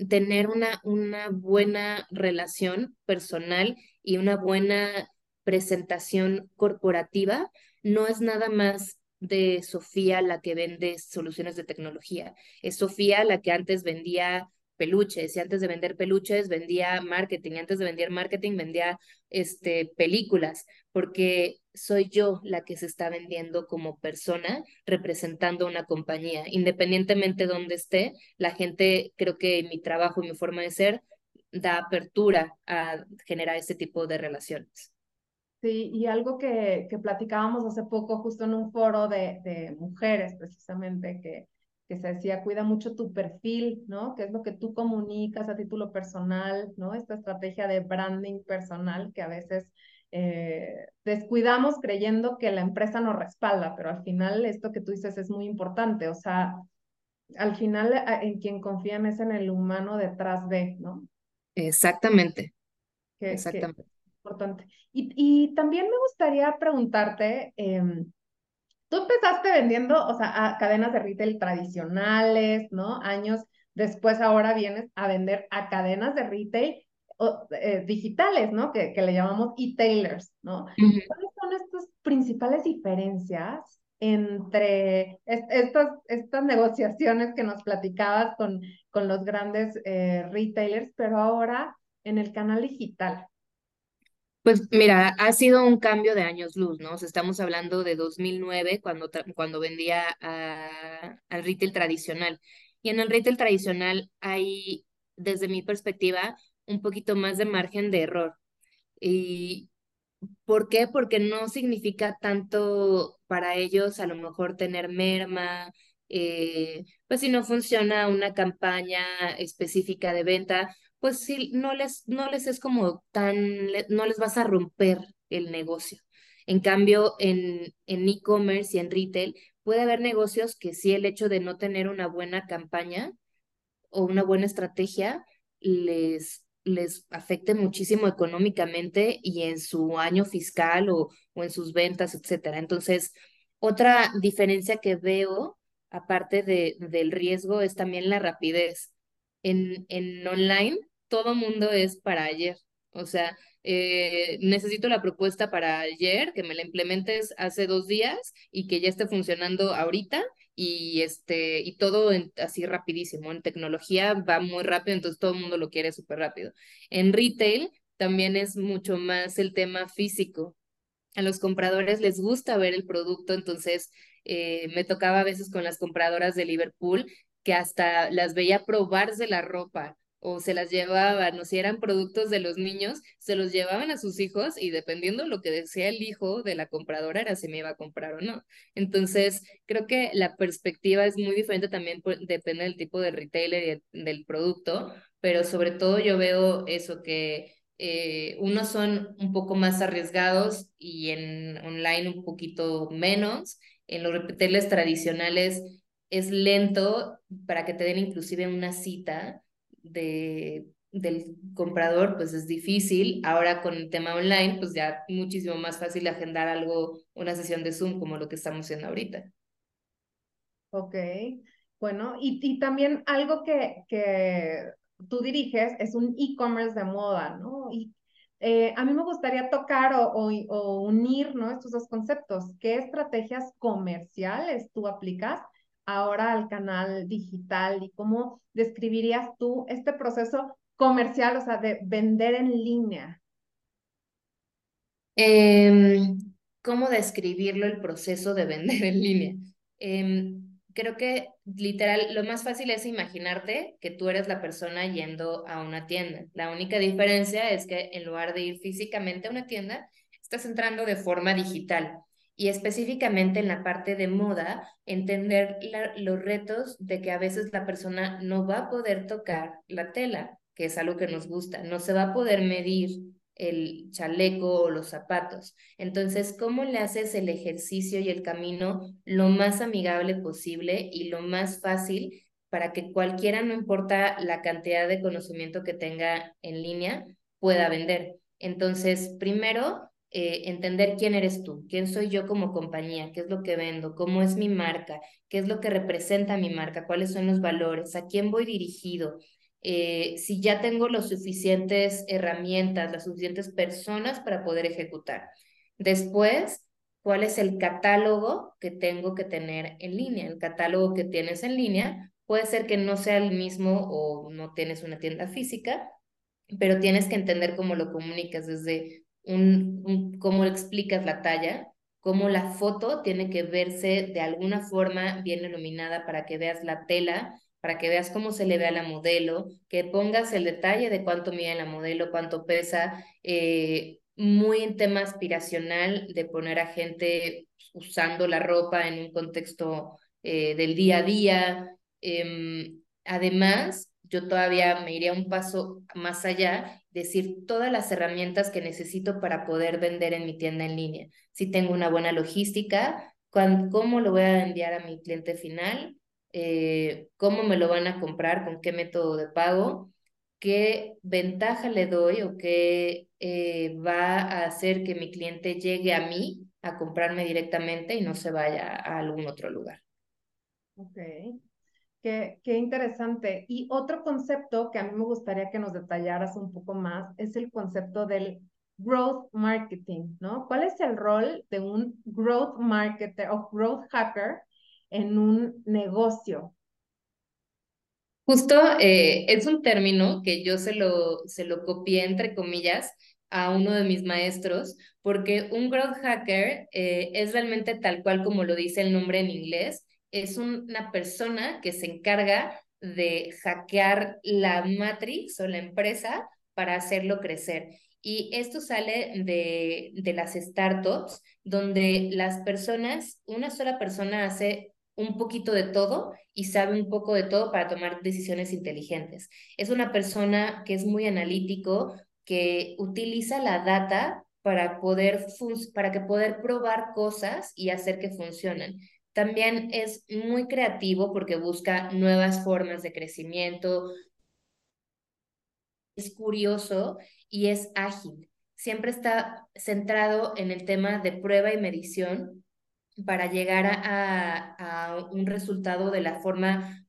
Tener una, una buena relación personal y una buena presentación corporativa no es nada más de Sofía la que vende soluciones de tecnología. Es Sofía la que antes vendía peluches y antes de vender peluches vendía marketing, y antes de vender marketing vendía este, películas, porque soy yo la que se está vendiendo como persona representando una compañía. Independientemente de donde esté, la gente, creo que mi trabajo y mi forma de ser da apertura a generar este tipo de relaciones. Sí, y algo que, que platicábamos hace poco justo en un foro de mujeres precisamente, que, que se decía, cuida mucho tu perfil, ¿no? Que es lo que tú comunicas a título personal, ¿no? Esta estrategia de branding personal que a veces eh, descuidamos creyendo que la empresa nos respalda, pero al final esto que tú dices es muy importante, o sea, al final en quien confían es en el humano detrás de, ¿no? Exactamente. Exactamente importante. Y, y también me gustaría preguntarte, em, tú empezaste vendiendo, o sea, a cadenas de retail tradicionales, ¿no? Años después ahora vienes a vender a cadenas de retail eh, digitales, ¿no? Que, que le llamamos e-tailers, ¿no? ¿Cuáles son estas principales diferencias entre estas, estas negociaciones que nos platicabas con, con los grandes eh, retailers, pero ahora en el canal digital? Pues mira, ha sido un cambio de años luz, ¿no? Estamos hablando de 2009, cuando, cuando vendía al retail tradicional. Y en el retail tradicional hay, desde mi perspectiva, un poquito más de margen de error. ¿Y por qué? Porque no significa tanto para ellos a lo mejor tener merma, eh, pues si no funciona una campaña específica de venta, pues sí, no les, no les es como tan, no les vas a romper el negocio. En cambio, en e-commerce y en retail puede haber negocios que sí el hecho de no tener una buena campaña o una buena estrategia les, les afecte muchísimo económicamente y en su año fiscal o, o en sus ventas, etcétera. Entonces, otra diferencia que veo, aparte de, del riesgo, es también la rapidez. En, en online todo mundo es para ayer. O sea, eh, necesito la propuesta para ayer, que me la implementes hace dos días y que ya esté funcionando ahorita y este y todo así rapidísimo. En tecnología va muy rápido, entonces todo el mundo lo quiere súper rápido. En retail también es mucho más el tema físico. A los compradores les gusta ver el producto, entonces eh, me tocaba a veces con las compradoras de Liverpool que hasta las veía probarse la ropa o se las llevaban, o si eran productos de los niños, se los llevaban a sus hijos y dependiendo lo que decía el hijo de la compradora era si me iba a comprar o no. Entonces, creo que la perspectiva es muy diferente también, depende del tipo de retailer y del producto, pero sobre todo yo veo eso, que Eh, unos son un poco más arriesgados y en online un poquito menos. En los repetirles tradicionales es lento para que te den inclusive una cita de, del comprador, pues es difícil. Ahora con el tema online, pues ya muchísimo más fácil agendar algo, una sesión de Zoom como lo que estamos haciendo ahorita. Ok, bueno, y, y también algo que, que tú diriges es un e-commerce de moda, ¿no? Y eh, a mí me gustaría tocar o, o, unir, ¿no? Estos dos conceptos. ¿Qué estrategias comerciales tú aplicas ahora al canal digital y cómo describirías tú este proceso comercial, o sea, de vender en línea? Em, ¿Cómo describirlo el proceso de vender en línea? Em, creo que literal lo más fácil es imaginarte que tú eres la persona yendo a una tienda. La única diferencia es que en lugar de ir físicamente a una tienda, estás entrando de forma digital. Y específicamente en la parte de moda, entender los retos de que a veces la persona no va a poder tocar la tela, que es algo que nos gusta, no se va a poder medir el chaleco o los zapatos. Entonces, ¿cómo le haces el ejercicio y el camino lo más amigable posible y lo más fácil para que cualquiera, no importa la cantidad de conocimiento que tenga en línea, pueda vender? Entonces, primero, eh, entender quién eres tú, quién soy yo como compañía, qué es lo que vendo, cómo es mi marca, qué es lo que representa mi marca, cuáles son los valores, a quién voy dirigido, eh, si ya tengo las suficientes herramientas, las suficientes personas para poder ejecutar. Después, ¿cuál es el catálogo que tengo que tener en línea? El catálogo que tienes en línea puede ser que no sea el mismo o no tienes una tienda física, pero tienes que entender cómo lo comunicas desde un, cómo explicas la talla, cómo la foto tiene que verse de alguna forma bien iluminada para que veas la tela para que veas cómo se le ve a la modelo, que pongas el detalle de cuánto mide la modelo, cuánto pesa, eh, muy en tema aspiracional de poner a gente usando la ropa en un contexto eh, del día a día. Em, además, yo todavía me iría un paso más allá, decir todas las herramientas que necesito para poder vender en mi tienda en línea. Si tengo una buena logística, cómo lo voy a enviar a mi cliente final, eh, cómo me lo van a comprar, con qué método de pago, qué ventaja le doy o qué eh, va a hacer que mi cliente llegue a mí a comprarme directamente y no se vaya a algún otro lugar. Ok, qué, interesante. Y otro concepto que a mí me gustaría que nos detallaras un poco más es el concepto del growth marketing, ¿no? ¿Cuál es el rol de un growth marketer o growth hacker en un negocio? Justo eh, es un término que yo se lo, se lo copié, entre comillas, a uno de mis maestros, porque un growth hacker eh, es realmente tal cual como lo dice el nombre en inglés, es una persona que se encarga de hackear la matrix o la empresa para hacerlo crecer. Y esto sale de, de las startups, donde las personas, una sola persona hace un poquito de todo y sabe un poco de todo para tomar decisiones inteligentes. Es una persona que es muy analítico, que utiliza la data para poder, para que poder probar cosas y hacer que funcionen. También es muy creativo porque busca nuevas formas de crecimiento. Es curioso y es ágil. Siempre está centrado en el tema de prueba y medición para llegar a, un resultado de la forma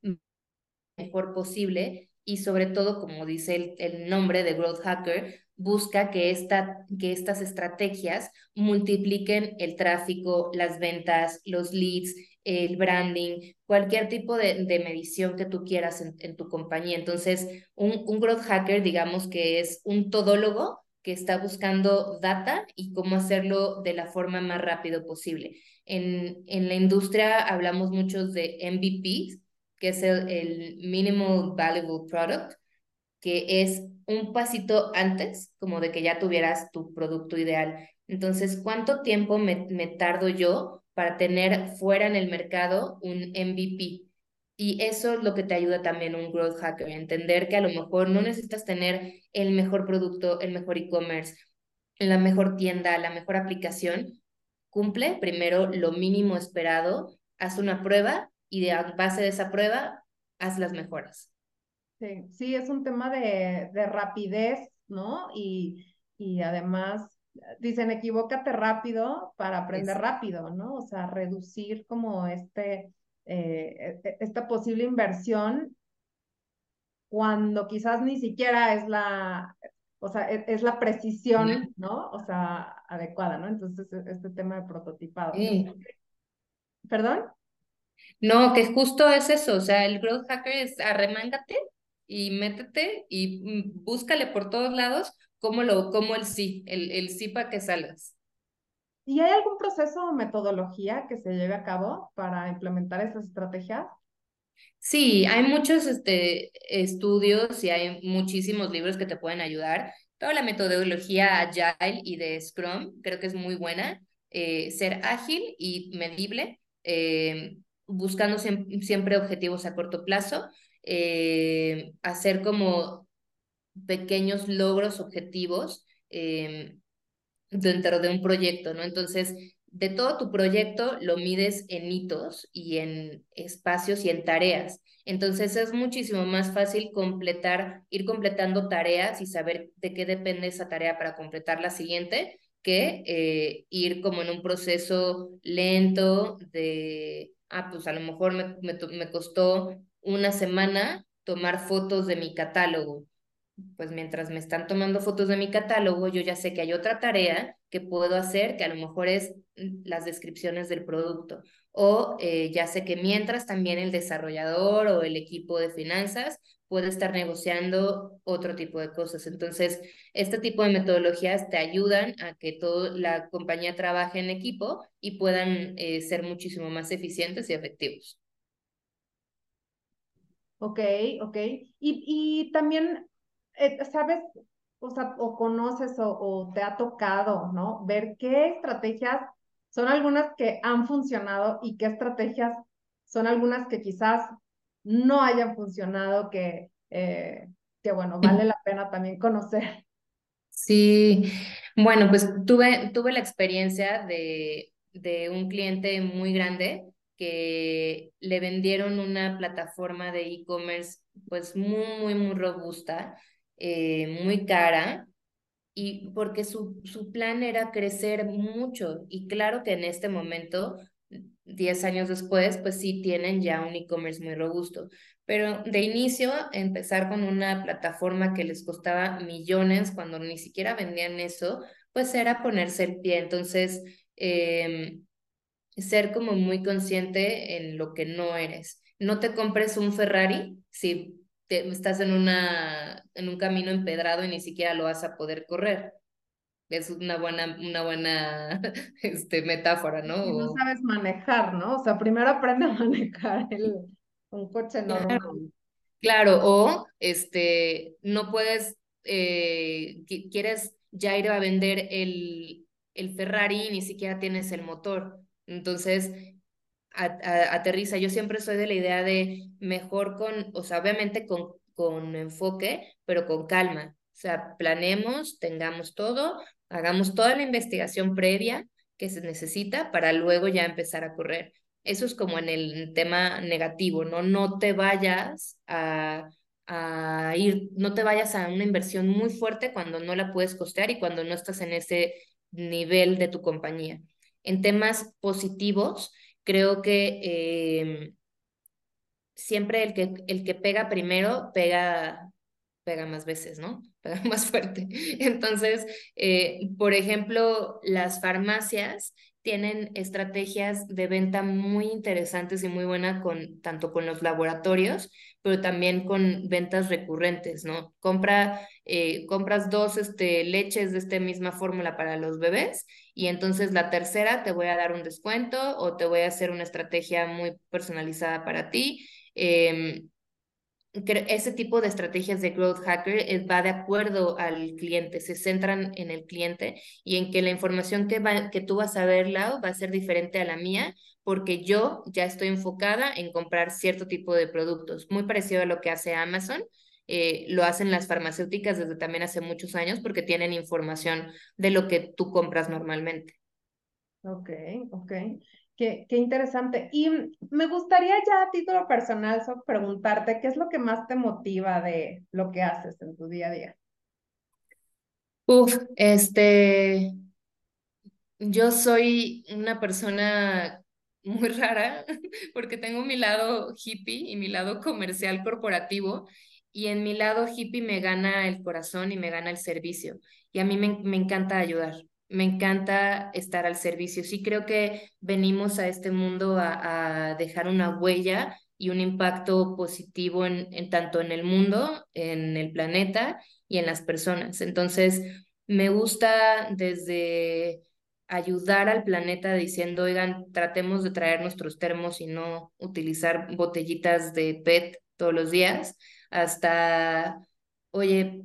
mejor posible y sobre todo, como dice el, nombre de Growth Hacker, busca que, esta, que estas estrategias multipliquen el tráfico, las ventas, los leads, el branding, cualquier tipo de, medición que tú quieras en, tu compañía. Entonces, un, un growth hacker, digamos que es un todólogo que está buscando data y cómo hacerlo de la forma más rápido posible. En, en la industria hablamos mucho de MVP, que es el, el Minimal Valuable Product, que es un pasito antes, como de que ya tuvieras tu producto ideal. Entonces, ¿cuánto tiempo me, me tardo yo para tener fuera en el mercado un MVP? Y eso es lo que te ayuda también un growth hacker, entender que a lo mejor no necesitas tener el mejor producto, el mejor e-commerce, la mejor tienda, la mejor aplicación. Cumple primero lo mínimo esperado, haz una prueba y de base de esa prueba, haz las mejoras. Sí, sí, es un tema de, de rapidez, ¿no? Y, y además dicen, equivócate rápido para aprender rápido, ¿no? O sea, reducir como este, eh, e, e, esta posible inversión cuando quizás ni siquiera es la, o sea, e, es, la precisión, ¿no? O sea, adecuada, ¿no? Entonces, este tema de prototipado. ¿Perdón? No, que justo es eso, o sea, el growth hacker es arremángate y métete y mm, búscale por todos lados cómo, lo, cómo el sí, el, el sí para que salgas. ¿Y hay algún proceso o metodología que se lleve a cabo para implementar esas estrategias? Sí, hay muchos este, estudios y hay muchísimos libros que te pueden ayudar. Toda la metodología Agile y de Scrum creo que es muy buena. Eh, ser ágil y medible, eh, buscando siempre objetivos a corto plazo, eh, hacer como pequeños logros objetivos eh, dentro de un proyecto, ¿no? Entonces, de todo tu proyecto lo mides en hitos y en espacios y en tareas. Entonces es muchísimo más fácil completar, ir completando tareas y saber de qué depende esa tarea para completar la siguiente, que eh, ir como en un proceso lento de, ah, pues a lo mejor me, me, me costó una semana tomar fotos de mi catálogo pues mientras me están tomando fotos de mi catálogo, yo ya sé que hay otra tarea que puedo hacer, que a lo mejor es mm, las descripciones del producto. O eh, ya sé que mientras también el desarrollador o el equipo de finanzas puede estar negociando otro tipo de cosas. Entonces, este tipo de metodologías te ayudan a que toda la compañía trabaje en equipo y puedan eh, ser muchísimo más eficientes y efectivos. Ok, ok. Y, y también eh, ¿sabes? O sea, o conoces o, te ha tocado, ¿no? Ver qué estrategias son algunas que han funcionado y qué estrategias son algunas que quizás no hayan funcionado, que, eh, que bueno, vale la pena también conocer. Sí, bueno, pues tuve, tuve la experiencia de, de un cliente muy grande que le vendieron una plataforma de e-commerce pues muy, muy, muy robusta eh, muy cara y porque su, su plan era crecer mucho. Y claro que en este momento, 10 años después, pues sí tienen ya un e-commerce muy robusto, pero de inicio empezar con una plataforma que les costaba millones cuando ni siquiera vendían eso, pues era ponerse el pie, entonces... Eh, ser como muy consciente en lo que no eres. No te compres un Ferrari si estás en, una, en un camino empedrado y ni siquiera lo vas a poder correr. Es una buena, una buena este, metáfora, ¿no? Si no sabes manejar, ¿no? O sea, primero aprende a manejar el, un coche normal. Claro, o este, no puedes, eh, quieres ya ir a vender el, el Ferrari y ni siquiera tienes el motor. Entonces, aterriza. Yo siempre soy de la idea de mejor con, o sea, obviamente con, con enfoque, pero con calma. O sea, planeemos, tengamos todo, hagamos toda la investigación previa que se necesita para luego ya empezar a correr. Eso es como en el tema negativo, ¿no? No te vayas a, a ir, no te vayas a una inversión muy fuerte cuando no la puedes costear y cuando no estás en ese nivel de tu compañía. En temas positivos, creo que em, siempre el que, el que pega primero pega, pega más veces, ¿no? Pega más fuerte. Entonces, eh, por ejemplo, las farmacias tienen estrategias de venta muy interesantes y muy buenas con tanto con los laboratorios, pero también con ventas recurrentes, ¿no? Compra, eh, compras dos este, leches de esta misma fórmula para los bebés y entonces la tercera te voy a dar un descuento o te voy a hacer una estrategia muy personalizada para ti. Em, ese tipo de estrategias de growth hacker eh, va de acuerdo al cliente, se centran en el cliente y en que la información que, va, que tú vas a ver, va a ser diferente a la mía, porque yo ya estoy enfocada en comprar cierto tipo de productos, muy parecido a lo que hace Amazon. Eh, lo hacen las farmacéuticas desde también hace muchos años porque tienen información de lo que tú compras normalmente. Ok, ok. Qué, qué, interesante. Y me gustaría ya a título personal so, preguntarte qué es lo que más te motiva de lo que haces en tu día a día. Uf, este, yo soy una persona muy rara porque tengo mi lado hippie y mi lado comercial corporativo y en mi lado hippie me gana el corazón y me gana el servicio y a mí me, me encanta ayudar me encanta estar al servicio. Sí creo que venimos a este mundo a, dejar una huella y un impacto positivo en, en, tanto en el mundo, en el planeta y en las personas. Entonces, me gusta desde ayudar al planeta diciendo, oigan, tratemos de traer nuestros termos y no utilizar botellitas de PET todos los días, hasta, oye,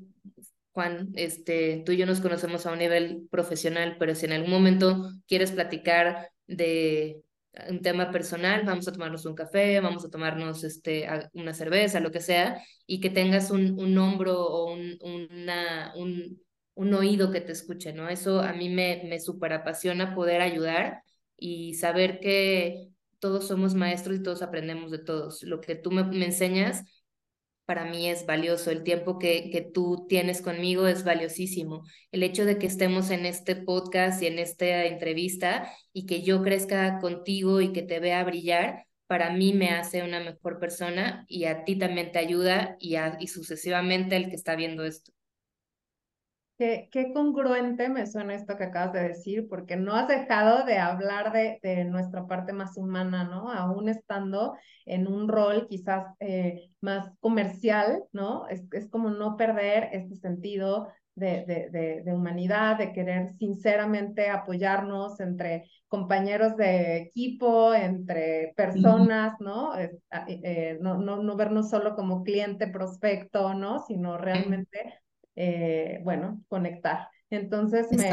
Juan, este, tú y yo nos conocemos a un nivel profesional, pero si en algún momento quieres platicar de un tema personal, vamos a tomarnos un café, vamos a tomarnos este, una cerveza, lo que sea, y que tengas un, un hombro o un, una, un, un oído que te escuche, ¿no? Eso a mí me, me súper apasiona poder ayudar y saber que todos somos maestros y todos aprendemos de todos. Lo que tú me, me enseñas para mí es valioso, el tiempo que, que tú tienes conmigo es valiosísimo. El hecho de que estemos en este podcast y en esta entrevista y que yo crezca contigo y que te vea brillar, para mí me hace una mejor persona y a ti también te ayuda y, y sucesivamente el que está viendo esto. Qué, congruente me suena esto que acabas de decir, porque no has dejado de hablar de, de nuestra parte más humana, ¿no? Aún estando en un rol quizás eh, más comercial, ¿no? Es, es como no perder este sentido de, de, de, humanidad, de querer sinceramente apoyarnos entre compañeros de equipo, entre personas, ¿no? Ah, eh, no, no, no vernos solo como cliente, prospecto, ¿no? Sino realmente eh, bueno, conectar. Entonces, me,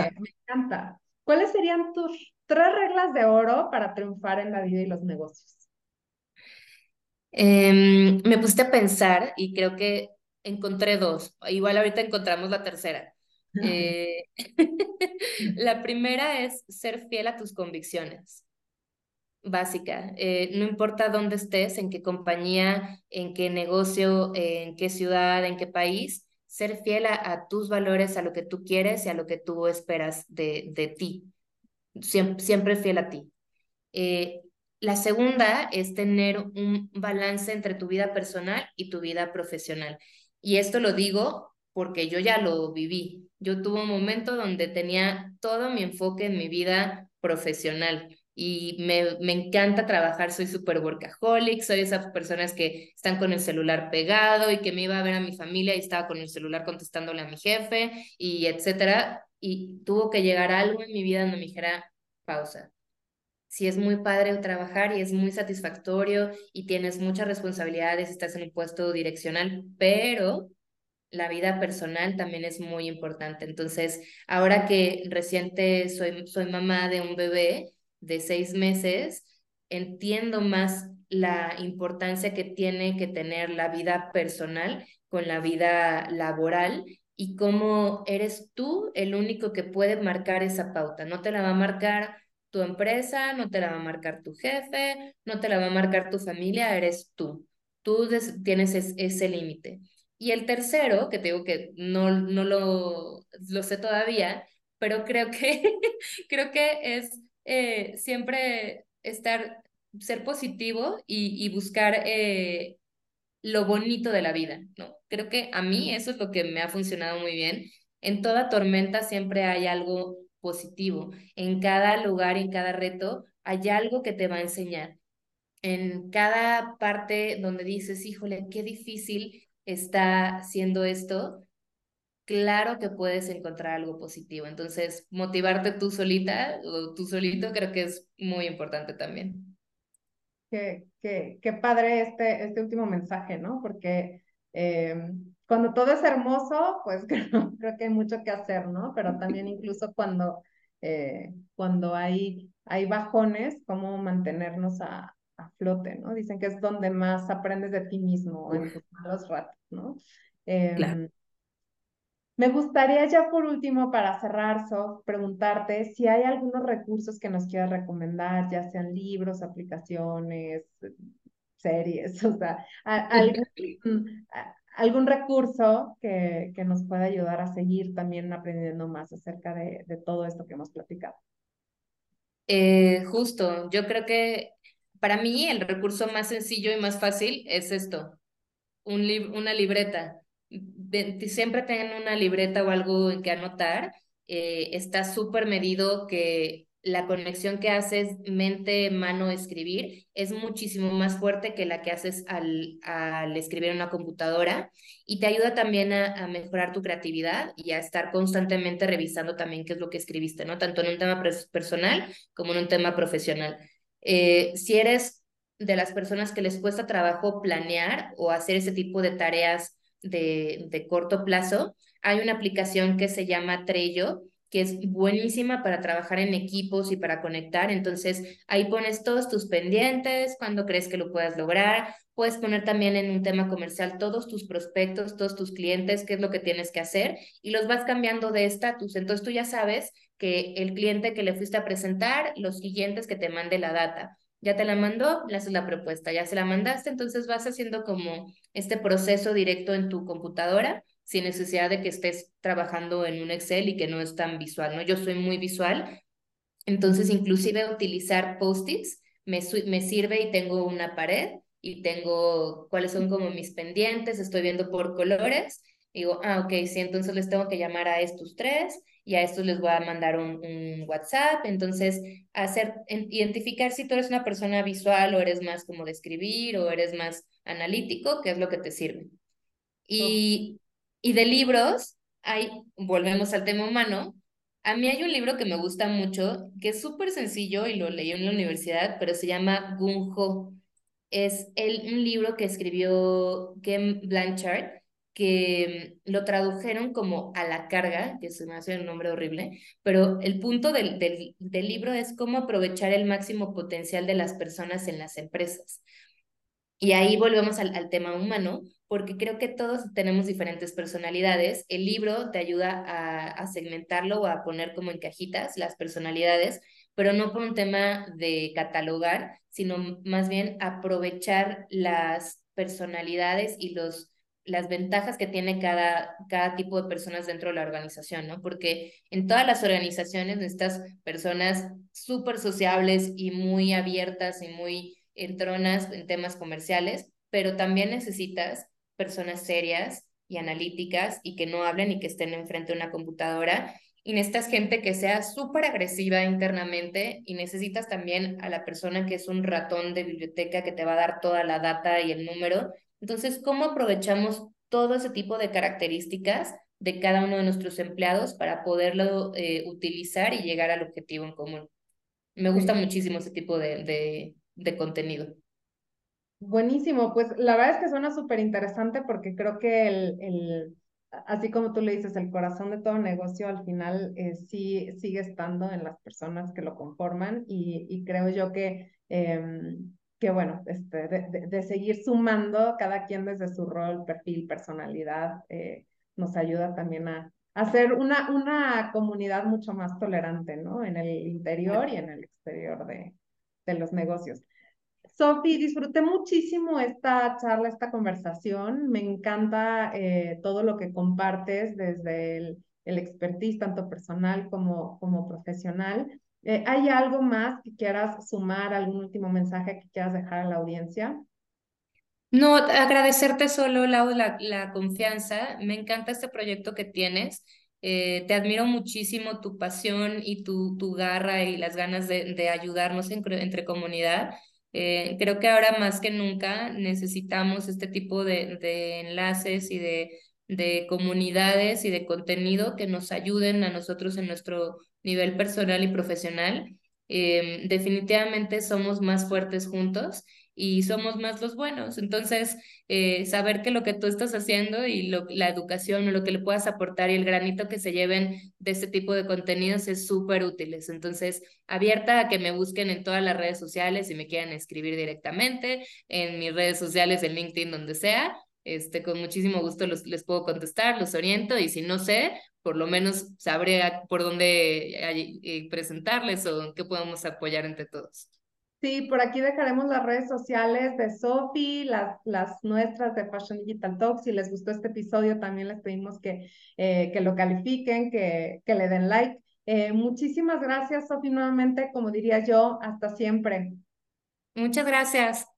encanta. ¿Cuáles serían tus tres reglas de oro para triunfar en la vida y los negocios? Em, me puse a pensar y creo que encontré dos. Igual ahorita encontramos la tercera. Eh, la primera es ser fiel a tus convicciones. Básica. Eh, no importa dónde estés, en qué compañía, en qué negocio, en qué ciudad, en qué país, ser fiel a, tus valores, a lo que tú quieres y a lo que tú esperas de, de ti. Siempre, siempre, fiel a ti. Eh, la segunda es tener un balance entre tu vida personal y tu vida profesional. Y esto lo digo porque yo ya lo viví. Yo tuve un momento donde tenía todo mi enfoque en mi vida profesional y me, me encanta trabajar, soy súper workaholic, soy esas personas que están con el celular pegado y que me iba a ver a mi familia y estaba con el celular contestándole a mi jefe y etcétera. Y tuvo que llegar algo en mi vida donde me dijera, pausa. Si es muy padre trabajar y es muy satisfactorio y tienes muchas responsabilidades, estás en un puesto direccional, pero la vida personal también es muy importante. Entonces, ahora que reciente soy, soy mamá de un bebé, de seis meses, entiendo más la importancia que tiene que tener la vida personal con la vida laboral y cómo eres tú el único que puede marcar esa pauta. No te la va a marcar tu empresa, no te la va a marcar tu jefe, no te la va a marcar tu familia, eres tú. Tú tienes ese límite. Y el tercero, que te digo que no, no lo, lo sé todavía, pero creo que, creo que es eh, siempre estar, ser positivo y, buscar eh, lo bonito de la vida, ¿no? Creo que a mí eso es lo que me ha funcionado muy bien. En toda tormenta siempre hay algo positivo. En cada lugar, en cada reto, hay algo que te va a enseñar. En cada parte donde dices, híjole, qué difícil está siendo esto, claro que puedes encontrar algo positivo. Entonces, motivarte tú solita o tú solito creo que es muy importante también. Qué, qué, qué padre este, este último mensaje, ¿no? Porque em, cuando todo es hermoso, pues creo, creo, que hay mucho que hacer, ¿no? Pero también incluso cuando, eh, cuando hay, hay bajones, cómo mantenernos a, a, flote, ¿no? Dicen que es donde más aprendes de ti mismo en tus malos ratos, ¿no? claro. Me gustaría ya por último, para cerrar, Sof, preguntarte si hay algunos recursos que nos quieras recomendar, ya sean libros, aplicaciones, series, o sea, algún, algún recurso que, que, nos pueda ayudar a seguir también aprendiendo más acerca de, de todo esto que hemos platicado. Eh, justo, yo creo que para mí el recurso más sencillo y más fácil es esto, un una libreta siempre tengan una libreta o algo en que anotar. Eh, está súper medido que la conexión que haces mente, mano, escribir es muchísimo más fuerte que la que haces al, al escribir en una computadora y te ayuda también a, mejorar tu creatividad y a estar constantemente revisando también qué es lo que escribiste, ¿no? Tanto en un tema personal como en un tema profesional. Eh, si eres de las personas que les cuesta trabajo planear o hacer ese tipo de tareas de, de corto plazo, hay una aplicación que se llama Trello, que es buenísima para trabajar en equipos y para conectar. Entonces, ahí pones todos tus pendientes, cuando crees que lo puedas lograr. Puedes poner también en un tema comercial todos tus prospectos, todos tus clientes, qué es lo que tienes que hacer y los vas cambiando de estatus. Entonces, tú ya sabes que el cliente que le fuiste a presentar, los siguientes que te mande la data ya te la mandó, le haces la propuesta, ya se la mandaste, entonces vas haciendo como este proceso directo en tu computadora sin necesidad de que estés trabajando en un Excel y que no es tan visual, ¿no? Yo soy muy visual, entonces inclusive utilizar post-its me, me sirve y tengo una pared y tengo cuáles son como mis pendientes, estoy viendo por colores, digo, ah, ok, sí, entonces les tengo que llamar a estos tres y a estos les voy a mandar un, WhatsApp. Entonces, hacer, identificar si tú eres una persona visual o eres más como de escribir o eres más analítico, qué es lo que te sirve. Y, y de libros, hay, volvemos al tema humano. A mí hay un libro que me gusta mucho, que es súper sencillo y lo leí en la universidad, pero se llama Gung Ho. Es el, un libro que escribió Ken Blanchard que mm, lo tradujeron como a la carga, que se me hace un nombre horrible, pero el punto del, del, del, libro es cómo aprovechar el máximo potencial de las personas en las empresas. Y ahí volvemos al, al tema humano, porque creo que todos tenemos diferentes personalidades. El libro te ayuda a, a segmentarlo o a poner como en cajitas las personalidades, pero no por un tema de catalogar, sino más bien aprovechar las personalidades y los las ventajas que tiene cada, cada tipo de personas dentro de la organización, ¿no? Porque en todas las organizaciones estas personas súper sociables y muy abiertas y muy entronas en temas comerciales, pero también necesitas personas serias y analíticas y que no hablen y que estén enfrente de una computadora. Y necesitas gente que sea súper agresiva internamente y necesitas también a la persona que es un ratón de biblioteca que te va a dar toda la data y el número entonces, ¿cómo aprovechamos todo ese tipo de características de cada uno de nuestros empleados para poderlo eh, utilizar y llegar al objetivo en común? Me gusta muchísimo ese tipo de, de, de contenido. Buenísimo, pues la verdad es que suena súper interesante porque creo que el, el, así como tú le dices, el corazón de todo negocio al final eh, sí sigue estando en las personas que lo conforman y, y creo yo que eh, que bueno, este, de, de, seguir sumando cada quien desde su rol, perfil, personalidad, eh, nos ayuda también a, hacer una, una comunidad mucho más tolerante, ¿no? En el interior y en el exterior de, de los negocios. Sofi, disfruté muchísimo esta charla, esta conversación. Me encanta eh, todo lo que compartes desde el, el expertise, tanto personal como, como profesional. Eh, ¿Hay algo más que quieras sumar, algún último mensaje que quieras dejar a la audiencia? No, agradecerte solo, Lau, la, la confianza. Me encanta este proyecto que tienes. Eh, te admiro muchísimo tu pasión y tu, tu garra y las ganas de, de ayudarnos entre comunidad. Eh, creo que ahora más que nunca necesitamos este tipo de, de enlaces y de, de comunidades y de contenido que nos ayuden a nosotros en nuestro nivel personal y profesional. Em, definitivamente somos más fuertes juntos y somos más los buenos. Entonces, eh, saber que lo que tú estás haciendo y la educación o lo que le puedas aportar y el granito que se lleven de este tipo de contenidos es súper útiles. Entonces, abierta a que me busquen en todas las redes sociales y me quieran escribir directamente, en mis redes sociales, en LinkedIn, donde sea. Este, con muchísimo gusto los, les puedo contestar, los oriento y si no sé, por lo menos sabré por dónde eh, presentarles o en qué podemos apoyar entre todos. Sí, por aquí dejaremos las redes sociales de Sofi, las, las nuestras de Fashion Digital Talk. Si les gustó este episodio, también les pedimos que, eh, que lo califiquen, que, que le den like. Eh, muchísimas gracias, Sofi, nuevamente, como diría yo, hasta siempre. Muchas gracias.